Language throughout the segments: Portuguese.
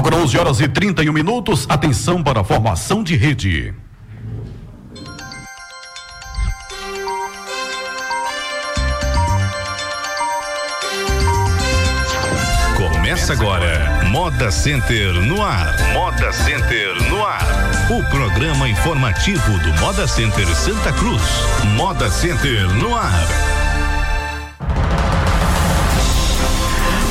Agora 11 horas e 31 minutos. Atenção para a formação de rede. Começa agora, Moda Center no ar. Moda Center no ar. O programa informativo do Moda Center Santa Cruz. Moda Center no ar.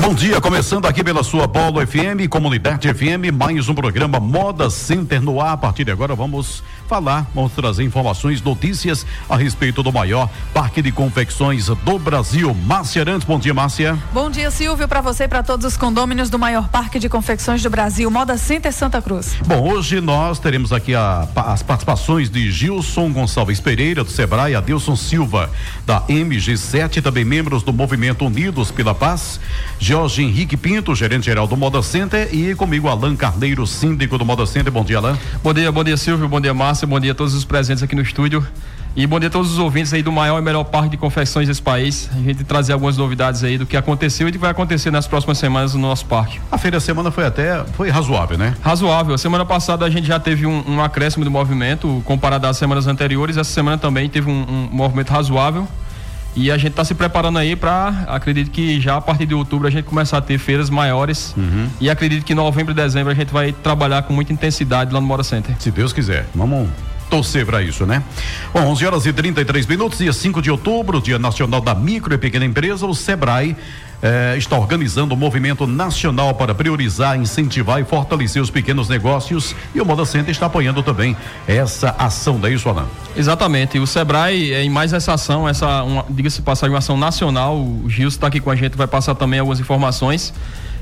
Bom dia, começando aqui pela sua Polo FM, Comunidade FM, mais um programa Moda Center no ar. A partir de agora vamos falar, vamos trazer informações, notícias a respeito do maior parque de confecções do Brasil. Márcia Arantes, bom dia, Márcia. Bom dia, Silvio, para você e para todos os condôminos do maior parque de confecções do Brasil, Moda Center Santa Cruz. Bom, hoje nós teremos aqui a, as participações de Gilson Gonçalves Pereira, do Sebrae, Adilson Silva, da MG7, também membros do Movimento Unidos pela Paz. Jorge Henrique Pinto, gerente geral do Moda Center, e comigo Alan Carneiro, síndico do Moda Center. Bom dia, Alan. Bom dia, bom dia, Silvio, bom dia, Márcia, bom dia a todos os presentes aqui no estúdio. E bom dia a todos os ouvintes aí do maior e melhor parque de confecções desse país. A gente trazer algumas novidades aí do que aconteceu e do que vai acontecer nas próximas semanas no nosso parque. A feira semana foi até, foi razoável, né? Razoável. A semana passada a gente já teve um, um acréscimo do movimento comparado às semanas anteriores. Essa semana também teve um, um movimento razoável. E a gente está se preparando aí para, acredito que já a partir de outubro a gente começar a ter feiras maiores. Uhum. E acredito que em novembro e dezembro a gente vai trabalhar com muita intensidade lá no Mora Center. Se Deus quiser. Vamos torcer para isso, né? Bom, 11 horas e 33 minutos, dia 5 de outubro, Dia Nacional da Micro e Pequena Empresa, o Sebrae eh, está organizando um movimento nacional para priorizar, incentivar e fortalecer os pequenos negócios e o Moda Center está apoiando também essa ação, daí, Alan? Exatamente. O Sebrae, é, em mais essa ação, essa, diga-se passar uma ação nacional, o Gilson está aqui com a gente, vai passar também algumas informações.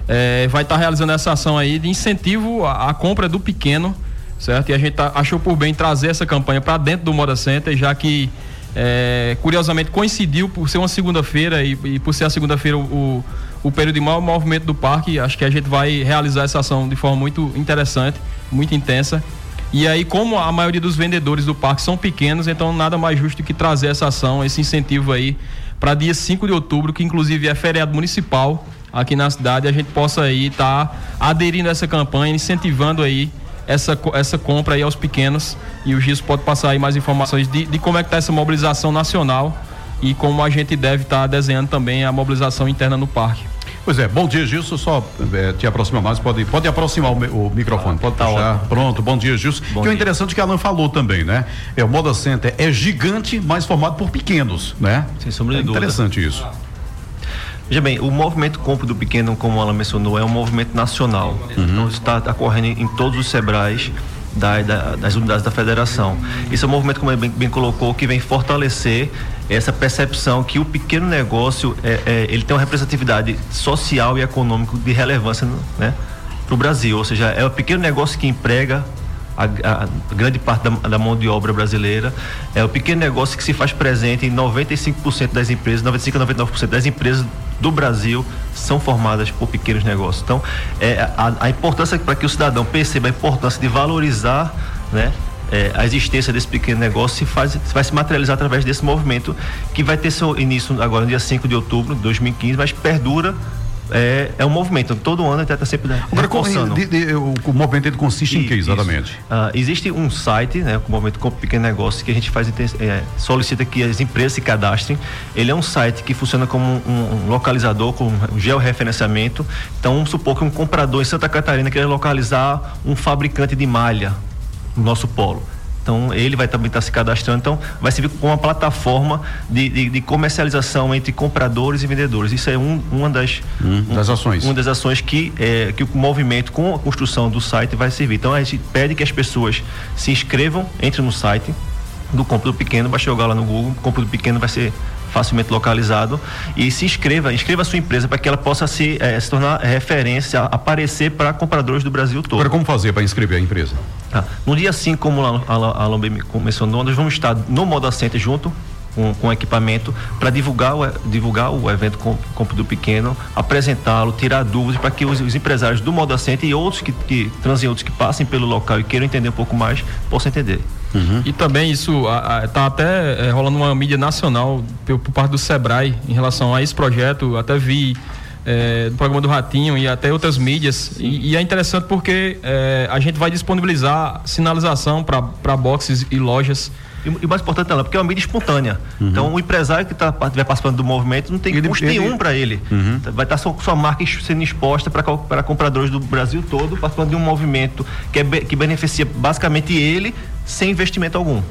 É, vai estar tá realizando essa ação aí de incentivo à, à compra do pequeno, certo? E a gente tá, achou por bem trazer essa campanha para dentro do Moda Center, já que é, curiosamente coincidiu por ser uma segunda-feira e, e, por ser a segunda-feira o, o período de maior movimento do parque. Acho que a gente vai realizar essa ação de forma muito interessante, muito intensa. E aí, como a maioria dos vendedores do parque são pequenos, então nada mais justo que trazer essa ação, esse incentivo aí para dia 5 de outubro, que inclusive é feriado municipal aqui na cidade, a gente possa aí estar tá aderindo a essa campanha, incentivando aí essa, essa compra aí aos pequenos e o Gis pode passar aí mais informações de, de como é que está essa mobilização nacional e como a gente deve estar tá desenhando também a mobilização interna no parque. Pois é, bom dia, Gilson. Só é, te aproximar mais, pode, pode aproximar o, o microfone, pode tá puxar. Pronto, bom dia, Gilson. Bom que é interessante que a Alan falou também, né? É, o Moda Center é gigante, mas formado por pequenos, né? Sem sombra de é dúvida. Interessante isso. Veja bem, o movimento Compre do Pequeno, como ela mencionou, é um movimento nacional. Uhum. Então, está ocorrendo em todos os SEBRAES da, da, das unidades da federação. Isso é um movimento, como ele bem, bem, colocou, que vem fortalecer essa percepção que o pequeno negócio é, é ele tem uma representatividade social e econômica de relevância né, para o Brasil. Ou seja, é o pequeno negócio que emprega a, a grande parte da, da, mão de obra brasileira. É o pequeno negócio que se faz presente em 95% das empresas, 95 a 99% das empresas do Brasil são formadas por pequenos negócios. Então, é, a, a importância para que o cidadão perceba a importância de valorizar, né? É, a existência desse pequeno negócio se faz, vai se materializar através desse movimento que vai ter seu início agora no dia 5 de outubro de 2015, mas perdura é, é um movimento. Todo ano até está sempre de, o, movimento ele consiste e, em que exatamente? Uh, existe um site, né, o movimento com pequeno negócio que a gente faz é, solicita que as empresas se cadastrem. Ele é um site que funciona como um, um localizador com um georreferenciamento. Então, vamos supor que um comprador em Santa Catarina quer localizar um fabricante de malha no nosso polo então ele vai também estar tá se cadastrando. Então vai servir como uma plataforma de, de, de, comercialização entre compradores e vendedores. Isso é um, uma das, hum, um, das ações. Uma das ações que, é, que o movimento com a construção do site vai servir. Então a gente pede que as pessoas se inscrevam, entrem no site do Compro do Pequeno, vai jogar lá no Google, Compro do Pequeno vai ser facilmente localizado e se inscreva, inscreva a sua empresa para que ela possa se, é, se tornar referência, aparecer para compradores do Brasil todo. Agora como fazer para inscrever a empresa? Tá. No dia 5, como a Alon mencionou, nós vamos estar no Moda Center junto com, com equipamento para divulgar o, divulgar o evento Compro do Pequeno, apresentá-lo, tirar dúvidas para que os, os, empresários do Moda Center e outros que, que transeuntes que passem pelo local e queiram entender um pouco mais, possam entender. Uhum. E também isso está até é, rolando uma mídia nacional por, por, parte do Sebrae em relação a esse projeto. Até vi é, do programa do Ratinho e até outras mídias. E, e, é interessante porque é, a gente vai disponibilizar sinalização para boxes e lojas. E, e mais importante não, porque é uma mídia espontânea. Uhum. Então o empresário que tá, estiver participando do movimento não tem ele, custo ele, nenhum para ele. Uhum. Vai estar tá sua, sua marca sendo exposta para compradores do Brasil todo, participando de um movimento que, é, que beneficia basicamente ele sem investimento algum.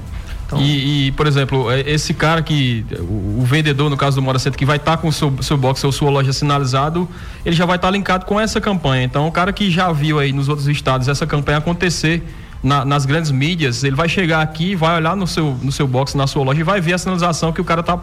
Então... E, e, por exemplo, é, esse cara que, o, o vendedor, no caso do Mora Center, que vai estar tá com o seu, seu box ou sua loja sinalizado, ele já vai estar tá linkado com essa campanha. Então, o cara que já viu aí nos outros estados essa campanha acontecer na, nas grandes mídias, ele vai chegar aqui, vai olhar no seu, no seu box, na sua loja e vai ver a sinalização que o cara está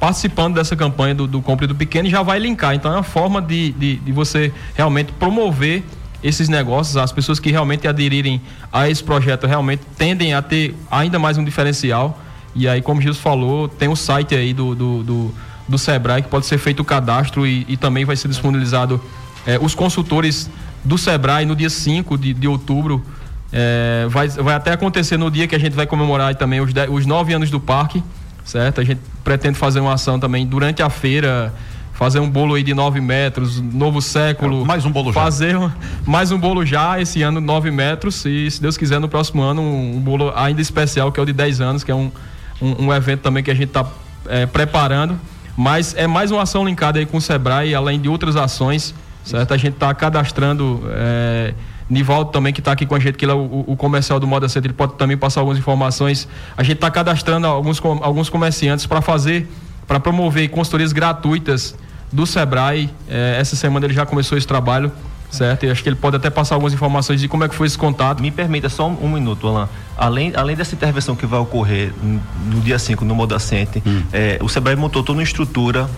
participando dessa campanha do, do compre do pequeno e já vai linkar. Então, é uma forma de, de, de você realmente promover esses negócios, as pessoas que realmente aderirem a esse projeto realmente tendem a ter ainda mais um diferencial. E aí, como o Gilson falou, tem o um site aí do, do, do, do, Sebrae que pode ser feito o cadastro e, e também vai ser disponibilizado eh, os consultores do Sebrae no dia 5 de, de outubro. Eh, vai, vai até acontecer no dia que a gente vai comemorar também os, dez, os nove anos do parque, certo? A gente pretende fazer uma ação também durante a feira fazer um bolo aí de 9 metros, novo século. É, mais um bolo já. Fazer mais um bolo já, esse ano 9 metros, e se Deus quiser, no próximo ano, um, um bolo ainda especial, que é o de 10 anos, que é um, um, um evento também que a gente está é, preparando. Mas é mais uma ação linkada aí com o Sebrae, além de outras ações, certo? A gente está cadastrando. É, Nivaldo também, que está aqui com a gente, que ele é o, o comercial do Moda Center, ele pode também passar algumas informações. A gente está cadastrando alguns, alguns comerciantes para fazer, para promover consultorias gratuitas do Sebrae. É, essa semana ele já começou esse trabalho, certo? E acho que ele pode até passar algumas informações de como é que foi esse contato. Me permita só um, um minuto, Alain. Além, além dessa intervenção que vai ocorrer no, no dia 5 no Modacente, hum. é, o Sebrae montou toda uma estrutura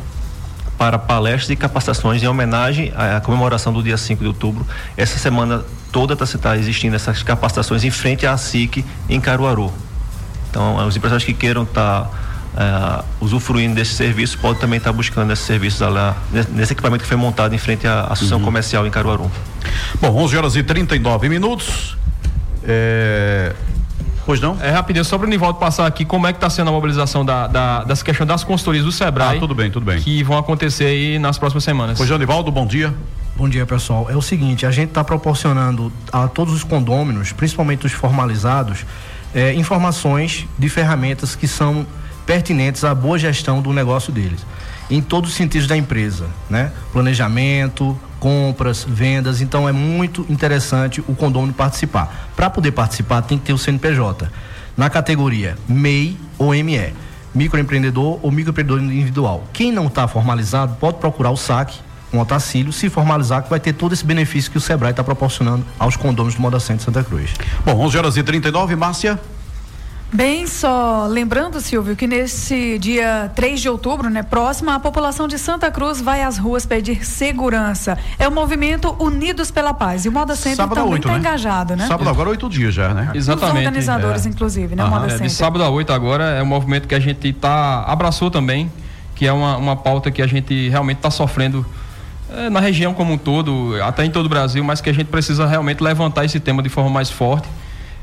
para palestras e capacitações em homenagem à comemoração do dia 5 de outubro. Essa semana toda está tá existindo essas capacitações em frente à SIC em Caruaru. Então, os empresários que queiram estar tá uh, usufruindo desse serviço pode também estar buscando esses serviços lá, nesse equipamento que foi montado em frente à Associação uhum. Comercial em Caruaru. Bom, 11 horas e 39 minutos. É... Pois não? É rapidinho, só para o Nivaldo passar aqui como é que está sendo a mobilização da, da, dessa questão das consultorias do Sebrae. Ah, tudo bem, tudo bem. Que vão acontecer aí nas próximas semanas. Pois não, Nivaldo, bom dia. Bom dia, pessoal. É o seguinte, a gente está proporcionando a todos os condôminos, principalmente os formalizados, é, informações de ferramentas que são pertinentes à boa gestão do negócio deles, em todos os sentidos da empresa, né? Planejamento, compras, vendas. Então é muito interessante o condomínio participar. Para poder participar, tem que ter o CNPJ na categoria MEI ou ME, microempreendedor ou microempreendedor individual. Quem não está formalizado pode procurar o SAC, um otacílio, se formalizar, que vai ter todo esse benefício que o Sebrae está proporcionando aos condôminos do Moda Centro Santa Cruz. Bom, 11 horas e 39, Márcia. Bem, só lembrando, Silvio, que nesse dia 3 de outubro, né, próximo, a população de Santa Cruz vai às ruas pedir segurança. É o movimento Unidos pela Paz. E o Moda Center sábado também está né? engajado, né? Sábado agora, oito dias já, né? Exatamente. Os organizadores, é. inclusive, né? Aham. Moda é, Center. De sábado a oito agora é um movimento que a gente tá, abraçou também, que é uma, uma pauta que a gente realmente está sofrendo é, na região como um todo, até em todo o Brasil, mas que a gente precisa realmente levantar esse tema de forma mais forte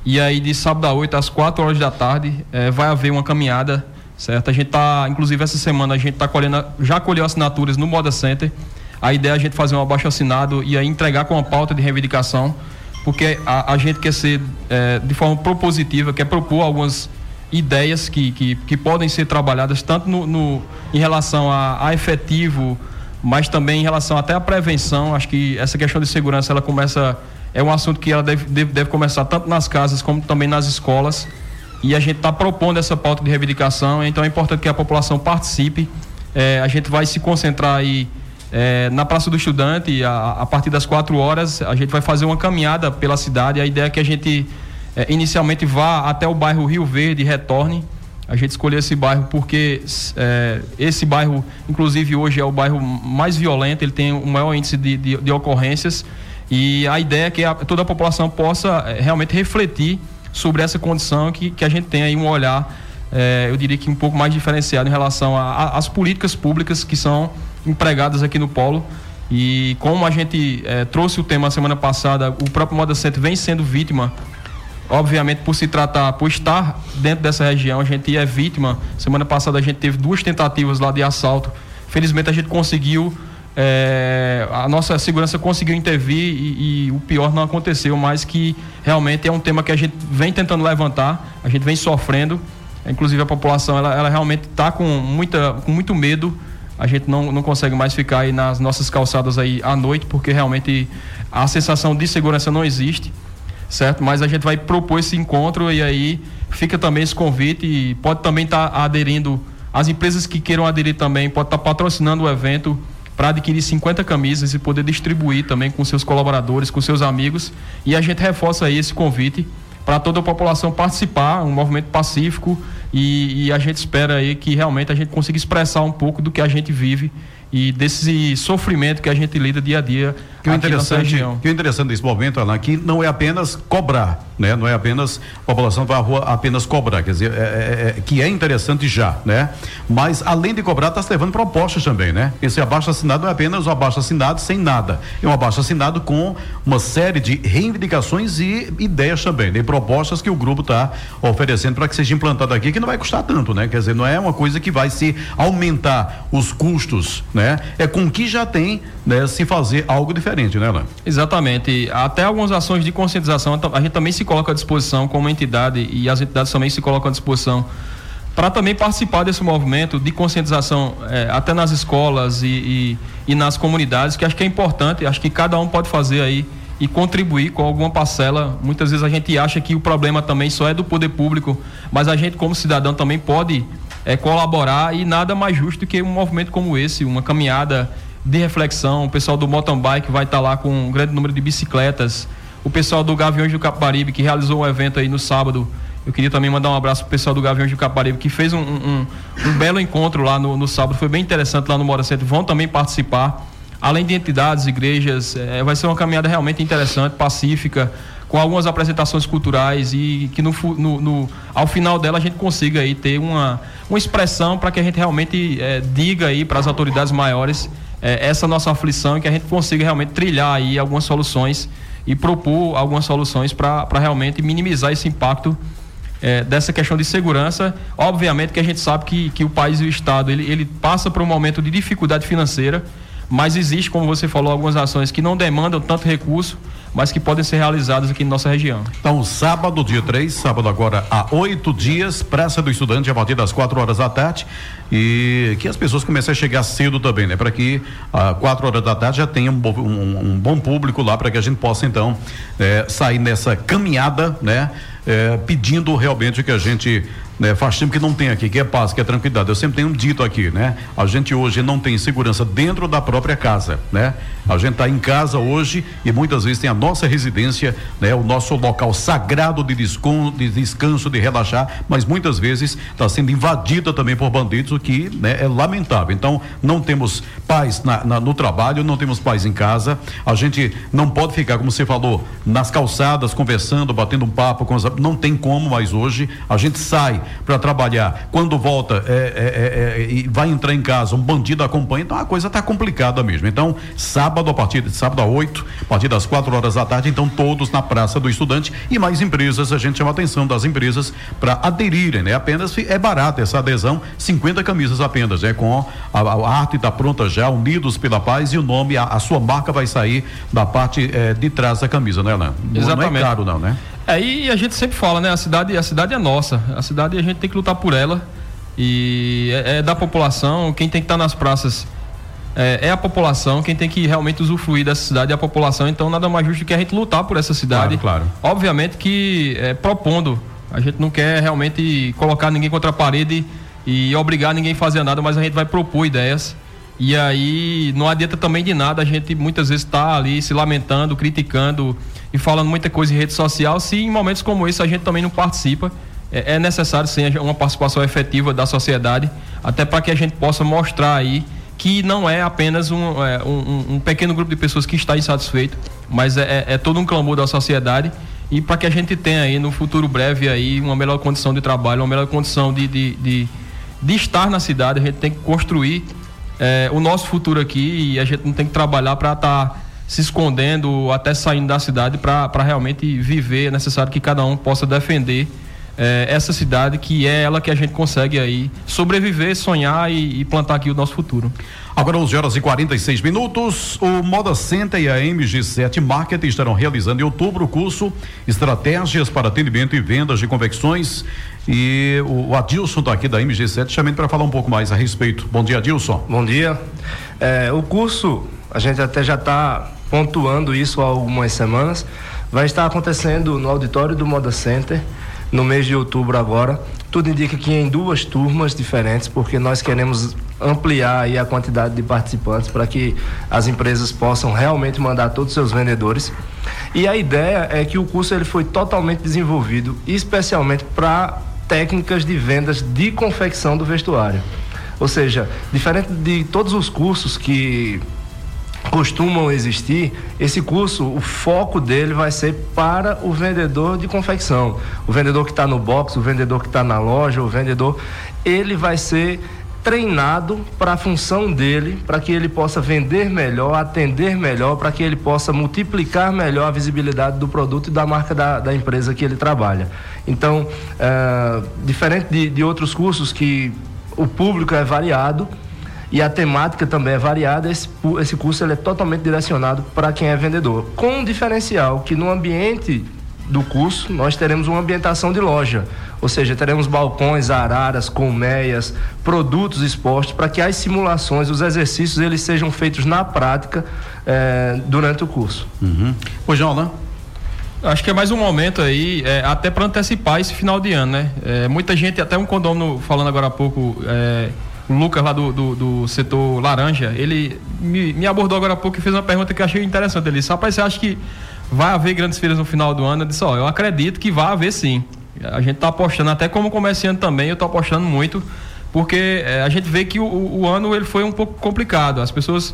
e aí, de sábado a 8 às 4 horas da tarde, é, vai haver uma caminhada, certo? A gente tá, inclusive essa semana, a gente tá colhendo, já colheu assinaturas no Moda Center. A ideia é a gente fazer um abaixo assinado e aí entregar com uma pauta de reivindicação, porque a, a gente quer ser é, de forma propositiva, quer propor algumas ideias que, que, que podem ser trabalhadas tanto no, no em relação a, a efetivo, mas também em relação até à prevenção. Acho que essa questão de segurança ela começa é um assunto que ela deve, deve, deve começar tanto nas casas como também nas escolas. E a gente está propondo essa pauta de reivindicação, então é importante que a população participe. É, a gente vai se concentrar aí é, na Praça do Estudante, a, a, partir das quatro horas, a gente vai fazer uma caminhada pela cidade. A ideia é que a gente é, inicialmente vá até o bairro Rio Verde e retorne. A gente escolheu esse bairro porque é, esse bairro, inclusive hoje, é o bairro mais violento, ele tem o maior índice de, de, de ocorrências. E a ideia é que a, toda a população possa é, realmente refletir sobre essa condição que, que a gente tem aí um olhar, é, eu diria que um pouco mais diferenciado em relação às políticas públicas que são empregadas aqui no Polo. E como a gente é, trouxe o tema semana passada, o próprio Moda Center vem sendo vítima, obviamente por se tratar, por estar dentro dessa região, a gente é vítima. Semana passada a gente teve duas tentativas lá de assalto. Felizmente a gente conseguiu é, a nossa segurança conseguiu intervir e, e, o pior não aconteceu, mas que realmente é um tema que a gente vem tentando levantar, a gente vem sofrendo, inclusive a população ela, ela realmente está com, muita, com muito medo, a gente não, não consegue mais ficar aí nas nossas calçadas aí à noite, porque realmente a sensação de segurança não existe, certo? Mas a gente vai propor esse encontro e aí fica também esse convite e pode também estar tá aderindo, as empresas que queiram aderir também, pode estar tá patrocinando o evento, para adquirir 50 camisas e poder distribuir também com seus colaboradores, com seus amigos. E a gente reforça aí esse convite para toda a população participar, um movimento pacífico e, e, a gente espera aí que realmente a gente consiga expressar um pouco do que a gente vive e desse sofrimento que a gente lida dia a dia que o interessante que o interessante desse momento Alan, que não é apenas cobrar né? Não é apenas a população vai à rua apenas cobrar quer dizer é, é, é, que é interessante já né? Mas além de cobrar está se levando propostas também né? Esse abaixo assinado não é apenas o abaixo assinado sem nada. É um abaixo assinado com uma série de reivindicações e ideias também né? propostas que o grupo está oferecendo para que seja implantado aqui que não vai custar tanto né? Quer dizer não é uma coisa que vai se aumentar os custos né? É com que já tem, né, se fazer algo diferente, né, Alain? Exatamente. Até algumas ações de conscientização, a gente também se coloca à disposição como entidade e as entidades também se colocam à disposição para também participar desse movimento de conscientização é, até nas escolas e, e, e, nas comunidades, que acho que é importante, acho que cada um pode fazer aí e contribuir com alguma parcela. Muitas vezes a gente acha que o problema também só é do poder público, mas a gente como cidadão também pode é, colaborar e nada mais justo que um movimento como esse, uma caminhada de reflexão. O pessoal do mountain bike vai estar tá lá com um grande número de bicicletas. O pessoal do Gaviões do Caparibe, que realizou um evento aí no sábado. Eu queria também mandar um abraço pro pessoal do Gaviões do Caparibe, que fez um, um, um belo encontro lá no, no, sábado. Foi bem interessante lá no Mora Centro. Vão também participar. Além de entidades, igrejas, é, vai ser uma caminhada realmente interessante, pacífica com algumas apresentações culturais e que no, no, no, ao final dela a gente consiga aí ter uma, uma expressão para que a gente realmente é, diga aí para as autoridades maiores é, essa nossa aflição e que a gente consiga realmente trilhar aí algumas soluções e propor algumas soluções para realmente minimizar esse impacto é, dessa questão de segurança. Obviamente que a gente sabe que, que o país e o Estado ele, ele passa por um momento de dificuldade financeira, mas existe, como você falou, algumas ações que não demandam tanto recurso mas que podem ser realizadas aqui em nossa região. Então, sábado, dia 3, sábado agora há oito dias, Praça do Estudante a partir das quatro horas da tarde e que as pessoas comecem a chegar cedo também, né? Para que às quatro horas da tarde já tenha um, um, um bom público lá para que a gente possa então é, sair nessa caminhada, né? É, pedindo realmente que a gente né, faz tempo que não tem aqui, que é paz, que é tranquilidade. Eu sempre tenho dito aqui, né? A gente hoje não tem segurança dentro da própria casa, né? A gente está em casa hoje e muitas vezes tem a nossa residência, né? O nosso local sagrado de, de descanso, de relaxar, mas muitas vezes está sendo invadida também por bandidos, o que né, é lamentável. Então, não temos paz na, na, no trabalho, não temos paz em casa. A gente não pode ficar, como você falou, nas calçadas, conversando, batendo um papo com as. Não tem como mais hoje. A gente sai para trabalhar. Quando volta é, é, é, é, e vai entrar em casa, um bandido acompanha, então a coisa está complicada mesmo. Então, sábado, a partir de sábado a 8, a partir das 4 horas da tarde, então todos na Praça do Estudante e mais empresas, a gente chama a atenção das empresas para aderirem, né? Apenas é barata essa adesão, 50 camisas apenas, é com a, a arte está pronta já, Unidos pela Paz e o nome, a, a sua marca vai sair da parte eh, de trás da camisa, né, Alain? Exatamente. Não é caro não, né? É, e a gente sempre fala, né? A cidade, a cidade é nossa. A cidade a gente tem que lutar por ela. E é, é da população, quem tem que estar nas praças é, é, a população, quem tem que realmente usufruir dessa cidade é a população. Então nada mais justo que a gente lutar por essa cidade. Claro, claro. Obviamente que é, propondo. A gente não quer realmente colocar ninguém contra a parede e obrigar ninguém a fazer nada, mas a gente vai propor ideias. E aí não adianta também de nada a gente muitas vezes estar tá ali se lamentando, criticando e falando muita coisa em rede social, se em momentos como esse a gente também não participa. É, é necessário sim uma participação efetiva da sociedade, até para que a gente possa mostrar aí que não é apenas um, é, um, um, pequeno grupo de pessoas que está insatisfeito, mas é, é, é todo um clamor da sociedade e para que a gente tenha aí no futuro breve aí uma melhor condição de trabalho, uma melhor condição de, de, de, de estar na cidade, a gente tem que construir é, o nosso futuro aqui e a gente não tem que trabalhar para estar tá se escondendo até saindo da cidade para realmente viver. É necessário que cada um possa defender é, essa cidade que é ela que a gente consegue aí sobreviver, sonhar e, e plantar aqui o nosso futuro. Agora 11 horas e 46 minutos. O Moda Center e a MG7 Marketing estarão realizando em outubro o curso Estratégias para Atendimento e Vendas de Convecções. E o, o Adilson está aqui da MG7 chamando para falar um pouco mais a respeito. Bom dia, Adilson. Bom dia. É, o curso, a gente até já está pontuando isso há algumas semanas, vai estar acontecendo no auditório do Moda Center no mês de outubro agora. Tudo indica que em duas turmas diferentes, porque nós queremos ampliar aí a quantidade de participantes para que as empresas possam realmente mandar todos os seus vendedores. E a ideia é que o curso ele foi totalmente desenvolvido especialmente para técnicas de vendas de confecção do vestuário. Ou seja, diferente de todos os cursos que costumam existir, esse curso, o foco dele vai ser para o vendedor de confecção. O vendedor que está no box, o vendedor que está na loja, o vendedor, ele vai ser treinado para a função dele, para que ele possa vender melhor, atender melhor, para que ele possa multiplicar melhor a visibilidade do produto e da marca da, da empresa que ele trabalha. Então, é, diferente de, de outros cursos que o público é variado, e a temática também é variada. Esse, esse curso ele é totalmente direcionado para quem é vendedor, com um diferencial que no ambiente do curso nós teremos uma ambientação de loja, ou seja, teremos balcões, araras, colmeias, produtos expostos para que as simulações, os exercícios eles sejam feitos na prática eh, durante o curso. Uhum. Pois não, né? Acho que é mais um momento aí, é, até para antecipar esse final de ano, né? É, muita gente, até um condomínio falando agora há pouco, é, o Lucas lá do, do, do, setor laranja, ele me, me, abordou agora há pouco e fez uma pergunta que eu achei interessante. Ele disse, rapaz, você acha que vai haver grandes feiras no final do ano? Eu disse, ó, eu acredito que vai haver sim. A gente está apostando, até como comerciante também, eu estou apostando muito, porque é, a gente vê que o, o, ano ele foi um pouco complicado. As pessoas,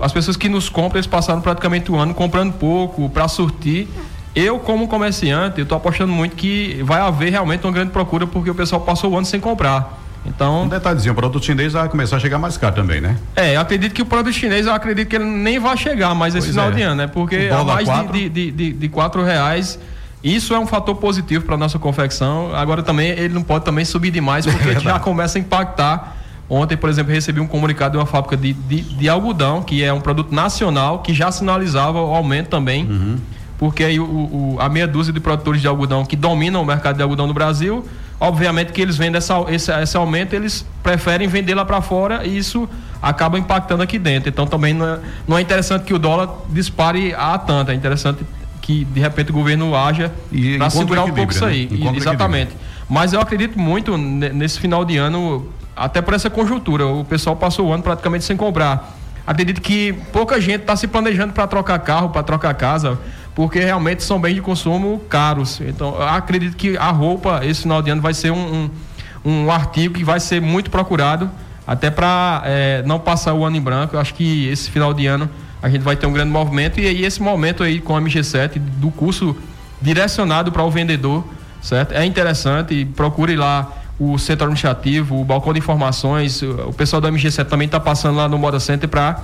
as pessoas que nos compram, eles passaram praticamente o ano comprando pouco para surtir. Eu, como comerciante, eu estou apostando muito que vai haver realmente uma grande procura, porque o pessoal passou o ano sem comprar. Então, um detalhezinho, o produto chinês vai começar a chegar mais caro também, né? É, eu acredito que o produto chinês, eu acredito que ele nem vai chegar mais esse final é. de ano, né? Porque a mais quatro. De, de, de, de quatro reais, isso é um fator positivo para nossa confecção. Agora também ele não pode também subir demais, porque é já começa a impactar. Ontem, por exemplo, recebi um comunicado de uma fábrica de, de, de, algodão, que é um produto nacional, que já sinalizava o aumento também. Uhum. Porque aí o, o, a meia dúzia de produtores de algodão que dominam o mercado de algodão no Brasil obviamente que eles vendem essa, esse, esse aumento, eles preferem vender lá para fora e isso acaba impactando aqui dentro. Então também não é, não é interessante que o dólar dispare a tanto, é interessante que de repente o governo haja para segurar um pouco isso né? aí. Né? Exatamente. Mas eu acredito muito nesse final de ano, até por essa conjuntura. O pessoal passou o ano praticamente sem comprar. Acredito que pouca gente está se planejando para trocar carro, para trocar casa porque realmente são bens de consumo caros. Então, acredito que a roupa, esse final de ano, vai ser um, um, um artigo que vai ser muito procurado, até para é, não passar o ano em branco. Eu acho que esse final de ano a gente vai ter um grande movimento, e aí esse momento aí com a MG7, do curso direcionado para o vendedor, certo? É interessante, procure lá o centro administrativo, o balcão de informações, o pessoal da MG7 também está passando lá no Moda Center para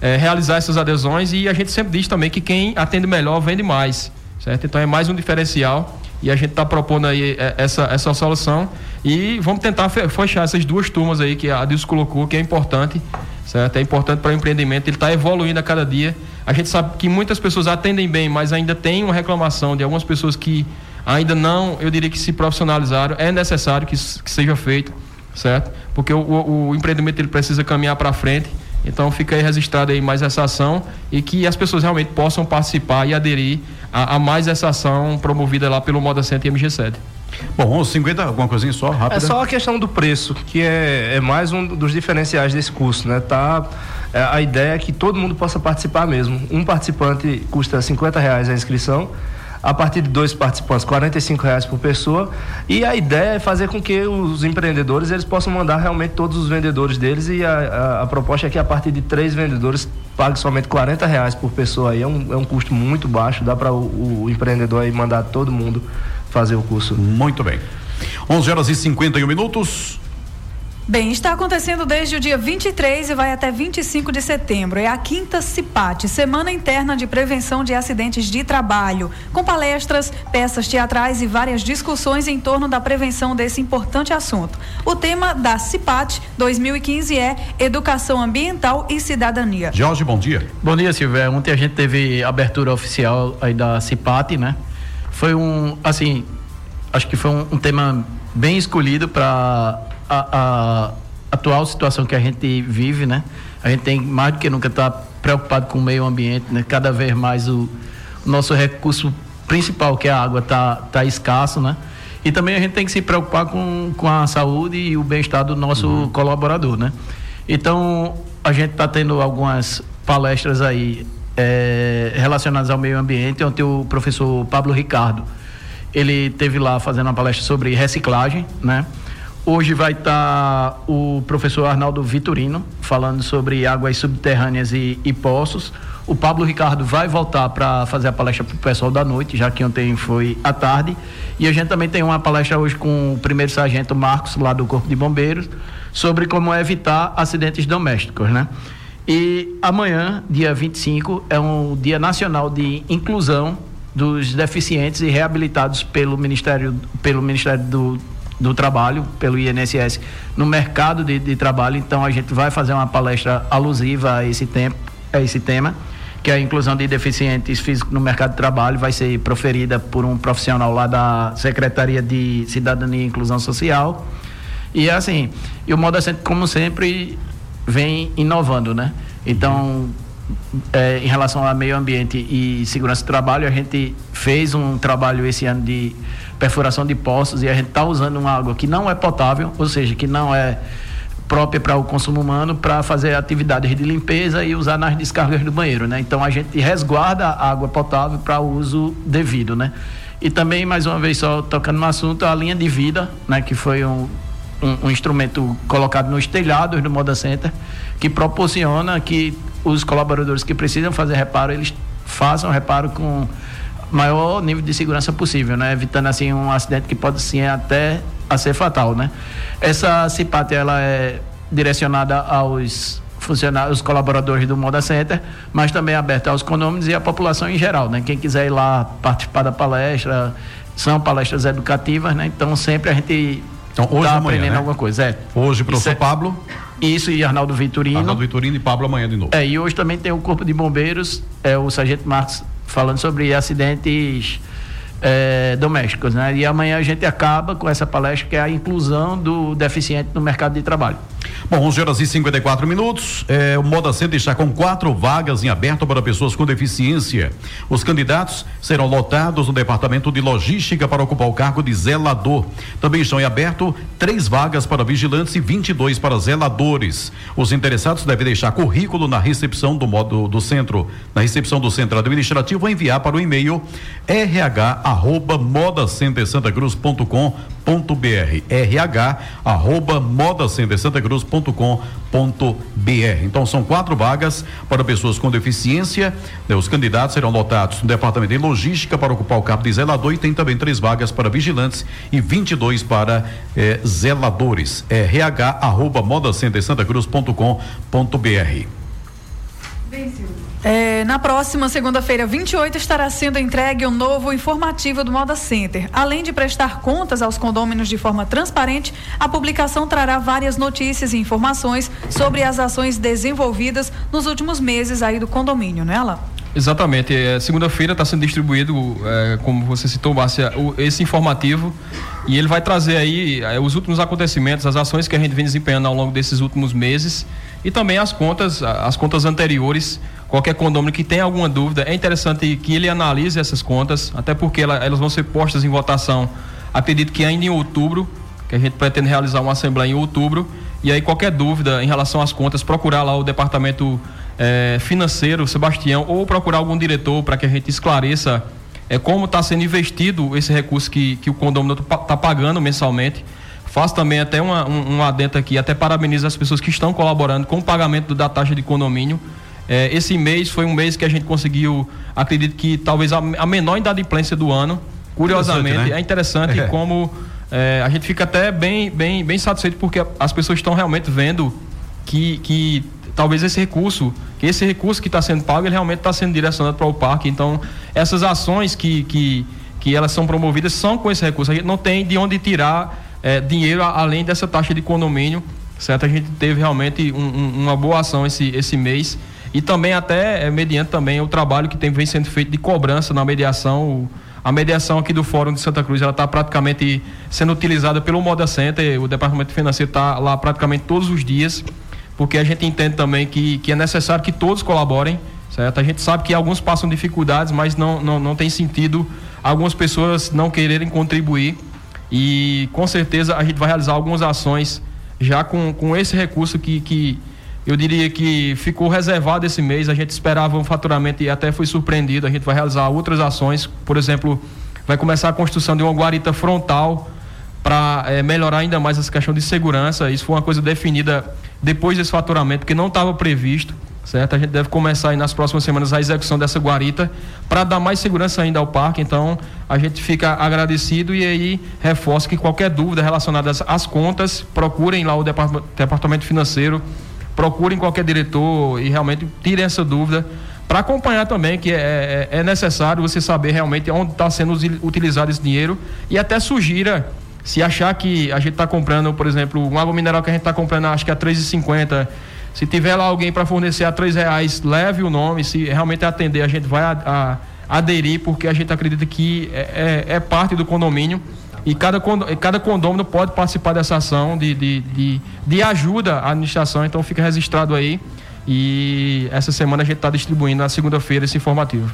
é, realizar essas adesões e a gente sempre diz também que quem atende melhor vende mais, certo? Então é mais um diferencial e a gente está propondo aí é, essa, essa solução e vamos tentar fechar essas duas turmas aí que a Deus colocou, que é importante, certo? É importante para o empreendimento, ele está evoluindo a cada dia. A gente sabe que muitas pessoas atendem bem, mas ainda tem uma reclamação de algumas pessoas que ainda não, eu diria que se profissionalizaram. É necessário que, que seja feito, certo? Porque o, o, o empreendimento ele precisa caminhar para frente então fica aí registrada aí mais essa ação e que as pessoas realmente possam participar e aderir a, a mais essa ação promovida lá pelo Moda Center e MG7. Bom, 50, alguma coisinha só, rápida? É só a questão do preço, que é, é mais um dos diferenciais desse curso, né? Tá, é, a ideia é que todo mundo possa participar mesmo. Um participante custa 50 reais a inscrição a partir de dois participantes, R$ reais por pessoa. E a ideia é fazer com que os empreendedores eles possam mandar realmente todos os vendedores deles e a, a, a proposta é que a partir de três vendedores pague somente 40 reais por pessoa aí é um, é um custo muito baixo, dá para o, o empreendedor aí mandar todo mundo fazer o curso. Muito bem. 11 horas e 51 minutos. Bem, está acontecendo desde o dia 23 e vai até 25 de setembro. É a quinta CIPAT, Semana Interna de Prevenção de Acidentes de Trabalho, com palestras, peças teatrais e várias discussões em torno da prevenção desse importante assunto. O tema da CIPAT 2015 é Educação Ambiental e Cidadania. Jorge, bom dia. Bom dia, Silvia. Ontem a gente teve abertura oficial aí da CIPAT, né? Foi um, assim, acho que foi um, um tema bem escolhido para a, a, atual situação que a gente vive, né? A gente tem mais do que nunca estar tá preocupado com o meio ambiente, né? Cada vez mais o, o nosso recurso principal, que é a água, está tá escasso, né? E também a gente tem que se preocupar com, com a saúde e o bem-estar do nosso uhum. colaborador, né? Então, a gente está tendo algumas palestras aí é, relacionadas ao meio ambiente, onde o professor Pablo Ricardo, ele teve lá fazendo uma palestra sobre reciclagem, né? Hoje vai estar tá o professor Arnaldo Vitorino falando sobre águas subterrâneas e, e poços. O Pablo Ricardo vai voltar para fazer a palestra para o pessoal da noite, já que ontem foi à tarde. E a gente também tem uma palestra hoje com o primeiro sargento Marcos, lá do Corpo de Bombeiros, sobre como evitar acidentes domésticos, né? E amanhã, dia 25, é um dia nacional de inclusão dos deficientes e reabilitados pelo Ministério, pelo Ministério do do trabalho pelo INSS no mercado de, de, trabalho. Então a gente vai fazer uma palestra alusiva a esse tempo, a esse tema, que é a inclusão de deficientes físicos no mercado de trabalho, vai ser proferida por um profissional lá da Secretaria de Cidadania e Inclusão Social. E assim, e o Moda Centro, como sempre, vem inovando, né? Então, é, em relação ao meio ambiente e segurança do trabalho, a gente fez um trabalho esse ano de perfuração de poços e a gente está usando uma água que não é potável, ou seja, que não é própria para o consumo humano para fazer atividades de limpeza e usar nas descargas do banheiro, né? Então a gente resguarda a água potável para uso devido, né? E também mais uma vez só tocando no assunto a linha de vida, né? Que foi um, um, um instrumento colocado nos telhados do Moda Center que proporciona que os colaboradores que precisam fazer reparo eles façam reparo com maior nível de segurança possível, né? Evitando assim um acidente que pode sim até a ser fatal, né? Essa CIPAT ela é direcionada aos funcionários, os colaboradores do Moda Center, mas também é aberta aos condôminos e à população em geral, né? Quem quiser ir lá participar da palestra, são palestras educativas, né? Então sempre a gente então, hoje tá aprendendo né? alguma coisa. É. Hoje, professor é, Pablo. Isso, e Arnaldo Vitorino. Arnaldo Vitorino e Pablo amanhã de novo. É, e hoje também tem o Corpo de Bombeiros, é o Sargento Marcos falando sobre acidentes é, domésticos, né? E amanhã a gente acaba com essa palestra que é a inclusão do deficiente no mercado de trabalho. Bom, 11 horas e 54 minutos. É, o Moda Center está com quatro vagas em aberto para pessoas com deficiência. Os candidatos serão lotados no departamento de logística para ocupar o cargo de zelador. Também estão em aberto três vagas para vigilantes e 22 para zeladores. Os interessados devem deixar currículo na recepção do modo do centro, na recepção do centro administrativo, ou enviar para o e-mail rh@modacentersantacruz.com br RH arroba modacentesantacruz.com.br. Então são quatro vagas para pessoas com deficiência. Né, os candidatos serão lotados no departamento de logística para ocupar o cargo de zelador e tem também três vagas para vigilantes e 22 para eh, zeladores. RH arroba modacentesantacruz.com.br. É, na próxima segunda-feira, 28, estará sendo entregue um novo informativo do Moda Center. Além de prestar contas aos condôminos de forma transparente, a publicação trará várias notícias e informações sobre as ações desenvolvidas nos últimos meses aí do condomínio, não é? Exatamente. É, Segunda-feira está sendo distribuído, é, como você citou, Márcia, o, esse informativo. E ele vai trazer aí é, os últimos acontecimentos, as ações que a gente vem desempenhando ao longo desses últimos meses e também as contas, as contas anteriores. Qualquer condomínio que tenha alguma dúvida, é interessante que ele analise essas contas, até porque elas vão ser postas em votação, acredito que ainda em outubro, que a gente pretende realizar uma assembleia em outubro, e aí qualquer dúvida em relação às contas, procurar lá o departamento eh, financeiro, Sebastião, ou procurar algum diretor para que a gente esclareça é, como está sendo investido esse recurso que, que o condomínio está pagando mensalmente. Faço também até uma, um, um adendo aqui, até parabenizo as pessoas que estão colaborando com o pagamento da taxa de condomínio. É, esse mês foi um mês que a gente conseguiu, acredito que talvez a, a menor inadimplência do ano. Curiosamente, interessante, né? é interessante é. como é, a gente fica até bem, bem, bem satisfeito porque as pessoas estão realmente vendo que, que talvez esse recurso, que esse recurso que está sendo pago, ele realmente está sendo direcionado para o parque. Então, essas ações que, que, que elas são promovidas são com esse recurso. A gente não tem de onde tirar é, dinheiro além dessa taxa de condomínio, certo? A gente teve realmente um, um, uma boa ação esse, esse mês e também até é, mediante também o trabalho que tem, vem sendo feito de cobrança na mediação. O, a mediação aqui do Fórum de Santa Cruz ela está praticamente sendo utilizada pelo Moda Center. O Departamento Financeiro está lá praticamente todos os dias porque a gente entende também que, que é necessário que todos colaborem, certo? A gente sabe que alguns passam dificuldades, mas não, não, não tem sentido algumas pessoas não quererem contribuir e com certeza a gente vai realizar algumas ações já com, com esse recurso que, que eu diria que ficou reservado esse mês, a gente esperava um faturamento e até foi surpreendido, a gente vai realizar outras ações, por exemplo, vai começar a construção de uma guarita frontal para é, melhorar ainda mais essa questão de segurança. Isso foi uma coisa definida depois desse faturamento, que não estava previsto, certo? A gente deve começar aí nas próximas semanas a execução dessa guarita para dar mais segurança ainda ao parque. Então, a gente fica agradecido e aí reforça que qualquer dúvida relacionada às, às contas, procurem lá o departamento financeiro, procurem qualquer diretor e realmente tirem essa dúvida para acompanhar também que é, é, é necessário você saber realmente onde está sendo utilizado esse dinheiro e até sugira se achar que a gente está comprando, por exemplo, um água mineral que a gente está comprando, acho que a R$ 3,50, se tiver lá alguém para fornecer a R$ reais, leve o nome, se realmente atender, a gente vai a, a, aderir, porque a gente acredita que é, é, é parte do condomínio e cada, cada condomínio pode participar dessa ação de, de, de, de ajuda à administração, então fica registrado aí. E essa semana a gente está distribuindo na segunda-feira esse informativo.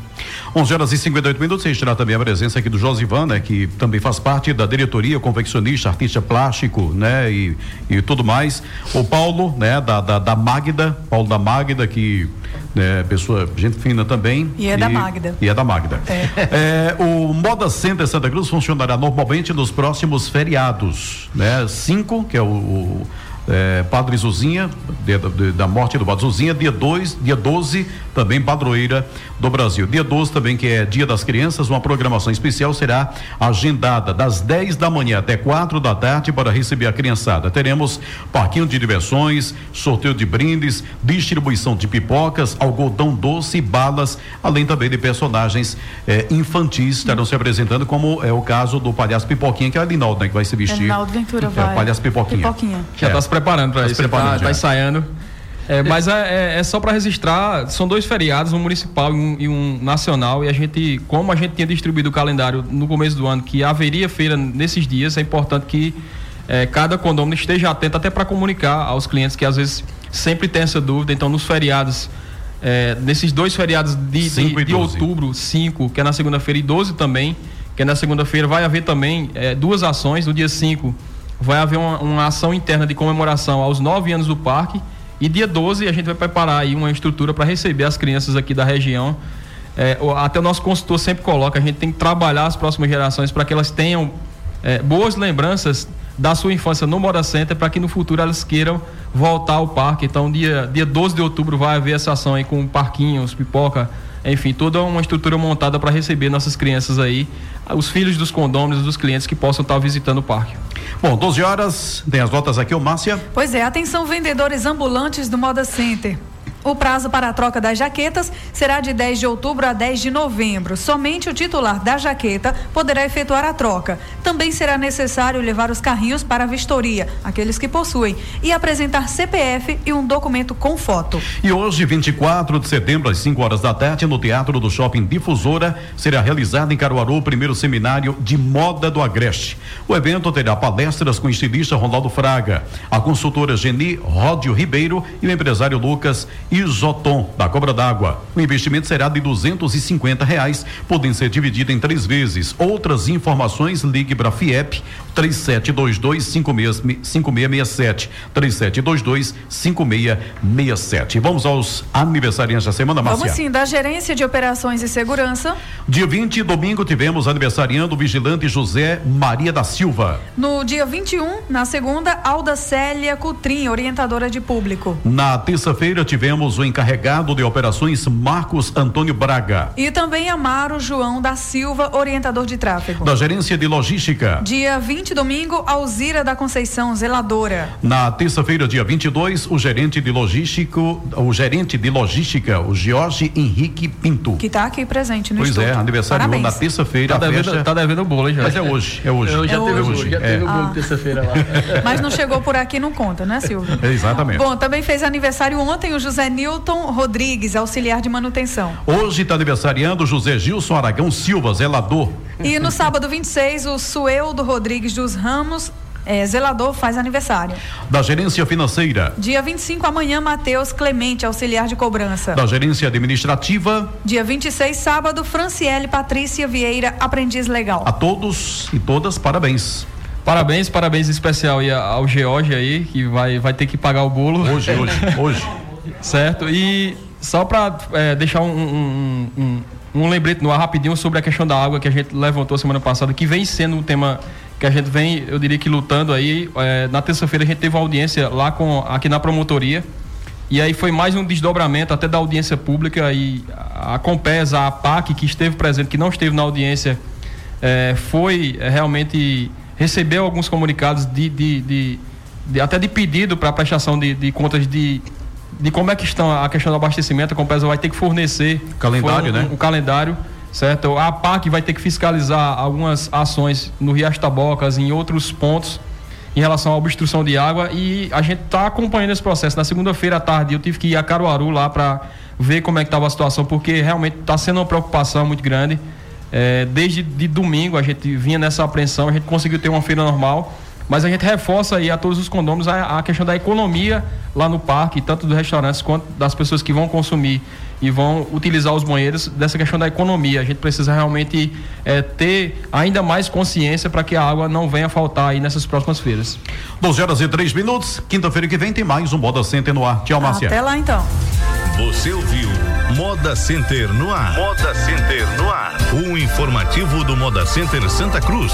11 horas e 58 minutos. Registrar também a presença aqui do Josivan, né, que também faz parte da diretoria, confeccionista, artista plástico, né, e, e tudo mais. O Paulo, né, da, da, da Magda, Paulo da Magda, que é, pessoa, gente fina também. E é e, da Magda. E é da Magda. É. É, o Moda Center Santa Cruz funcionará normalmente nos próximos feriados, né? Cinco, que é o, o é, Padre Zuzinha, de, de, da morte do Padre Zuzinha, dia 2, dia 12, também padroeira do Brasil. Dia 12 também, que é Dia das Crianças, uma programação especial será agendada das 10 da manhã até 4 da tarde para receber a criançada. Teremos parquinho de diversões, sorteio de brindes, distribuição de pipocas, algodão doce, balas, além também de personagens eh, infantis estarão se apresentando, como é o caso do palhaço Pipoquinha, que é a Linaldo, né, que vai se vestir. Ventura é, vai. O palhaço Pipoquinha. Pipoquinha. Já é. se preparando para tá isso, está tá ensaiando. É, mas é, é, é, só para registrar, são dois feriados, um municipal e um, e um, nacional, e a gente, como a gente tinha distribuído o calendário no começo do ano, que haveria feira nesses dias, é importante que é, cada condomínio esteja atento até para comunicar aos clientes que às vezes sempre tem essa dúvida. Então, nos feriados, é, nesses dois feriados de, de, de outubro, 5, que é na segunda-feira, e 12 também, que é na segunda-feira, vai haver também é, duas ações. No dia 5, vai haver uma, uma ação interna de comemoração aos nove anos do parque e dia 12 a gente vai preparar aí uma estrutura para receber as crianças aqui da região. É, até o nosso consultor sempre coloca, a gente tem que trabalhar as próximas gerações para que elas tenham é, boas lembranças da sua infância no Moda Center para que no futuro elas queiram voltar ao parque. Então, dia, dia 12 de outubro vai haver essa ação aí com parquinhos, pipoca, enfim, toda uma estrutura montada para receber nossas crianças aí, os filhos dos condôminos, dos clientes que possam estar visitando o parque. Bom, 12 horas, tem as notas aqui, o Márcia. Pois é, atenção vendedores ambulantes do Moda Center. O prazo para a troca das jaquetas será de 10 de outubro a 10 de novembro. Somente o titular da jaqueta poderá efetuar a troca. Também será necessário levar os carrinhos para a vistoria, aqueles que possuem, e apresentar CPF e um documento com foto. E hoje, 24 de setembro, às 5 horas da tarde, no Teatro do Shopping Difusora, será realizado em Caruaru o primeiro seminário de moda do Agreste. O evento terá palestras com o estilista Ronaldo Fraga, a consultora Geni Ródio Ribeiro e o empresário Lucas Isoton, da Cobra d'Água. O investimento será de duzentos e cinquenta reais, podendo ser dividido em três vezes. Outras informações, ligue para a FIEP, três sete dois dois cinco cinco meia sete, três sete dois dois cinco meia sete. Vamos aos aniversariantes da semana, Márcia. Vamos sim, da Gerência de Operações e Segurança. Dia 20, domingo, tivemos aniversariando o vigilante José Maria da Silva. No dia 21, na segunda, Alda Célia Cutrim, orientadora de público. Na terça-feira, tivemos temos o encarregado de operações Marcos Antônio Braga. E também Amaro João da Silva, orientador de tráfego. Da gerência de logística. Dia 20, domingo, Alzira da Conceição, zeladora. Na terça-feira, dia 22, o gerente de logístico, o gerente de logística, o Jorge Henrique Pinto. Que está aqui presente no Pois estúdio. é, aniversário Parabéns. na terça-feira. Tá devendo, tá devendo bolo, hein, já. Mas é hoje, é hoje. Eu já É teve hoje. o bolo, já É. teve o bolo Ah. terça-feira lá. Mas não chegou por aqui, não conta, né, Silvio? Exatamente. Bom, também fez aniversário ontem o José Newton Rodrigues, auxiliar de manutenção. Hoje está aniversariando José Gilson Aragão Silva, zelador. E no sábado 26, o Sueldo Rodrigues dos Ramos, é, zelador, faz aniversário. Da gerência financeira. Dia 25, amanhã, Matheus Clemente, auxiliar de cobrança. Da gerência administrativa. Dia 26, sábado, Franciele Patrícia Vieira, aprendiz legal. A todos e todas, parabéns. Parabéns, parabéns especial aí ao George aí, que vai, vai ter que pagar o bolo. Hoje, hoje, hoje. Certo? E só para deixar um, um, um, um lembrete no ar rapidinho sobre a questão da água que a gente levantou semana passada, que vem sendo um tema que a gente vem, eu diria que lutando aí. É, na terça-feira a gente teve uma audiência lá com, aqui na promotoria. E aí foi mais um desdobramento até da audiência pública e a Compesa, a APAC, que esteve presente, que não esteve na audiência, eh, foi eh, realmente recebeu alguns comunicados de, de, de- de- até de pedido para prestação de, de contas de, de como é que estão a questão do abastecimento. A Compesa vai ter que fornecer Calendário, foi um, né? um calendário, certo? A APAC vai ter que fiscalizar algumas ações no Riacho Tabocas, em outros pontos em relação à obstrução de água e a gente está acompanhando esse processo. Na segunda-feira à tarde eu tive que ir a Caruaru lá para ver como é que estava a situação, porque realmente está sendo uma preocupação muito grande. É, desde de domingo a gente vinha nessa apreensão, a gente conseguiu ter uma feira normal, mas a gente reforça aí a todos os condôminos a, a questão da economia lá no parque, tanto dos restaurantes quanto das pessoas que vão consumir e vão utilizar os banheiros, dessa questão da economia. A gente precisa realmente é, ter ainda mais consciência para que a água não venha a faltar aí nessas próximas feiras. 12 horas e 3 minutos. Quinta-feira que vem tem mais um Moda Center no ar. Tchau, Márcia. Até lá então. Você ouviu Moda Center no ar. Moda Center no ar. O informativo do Moda Center Santa Cruz.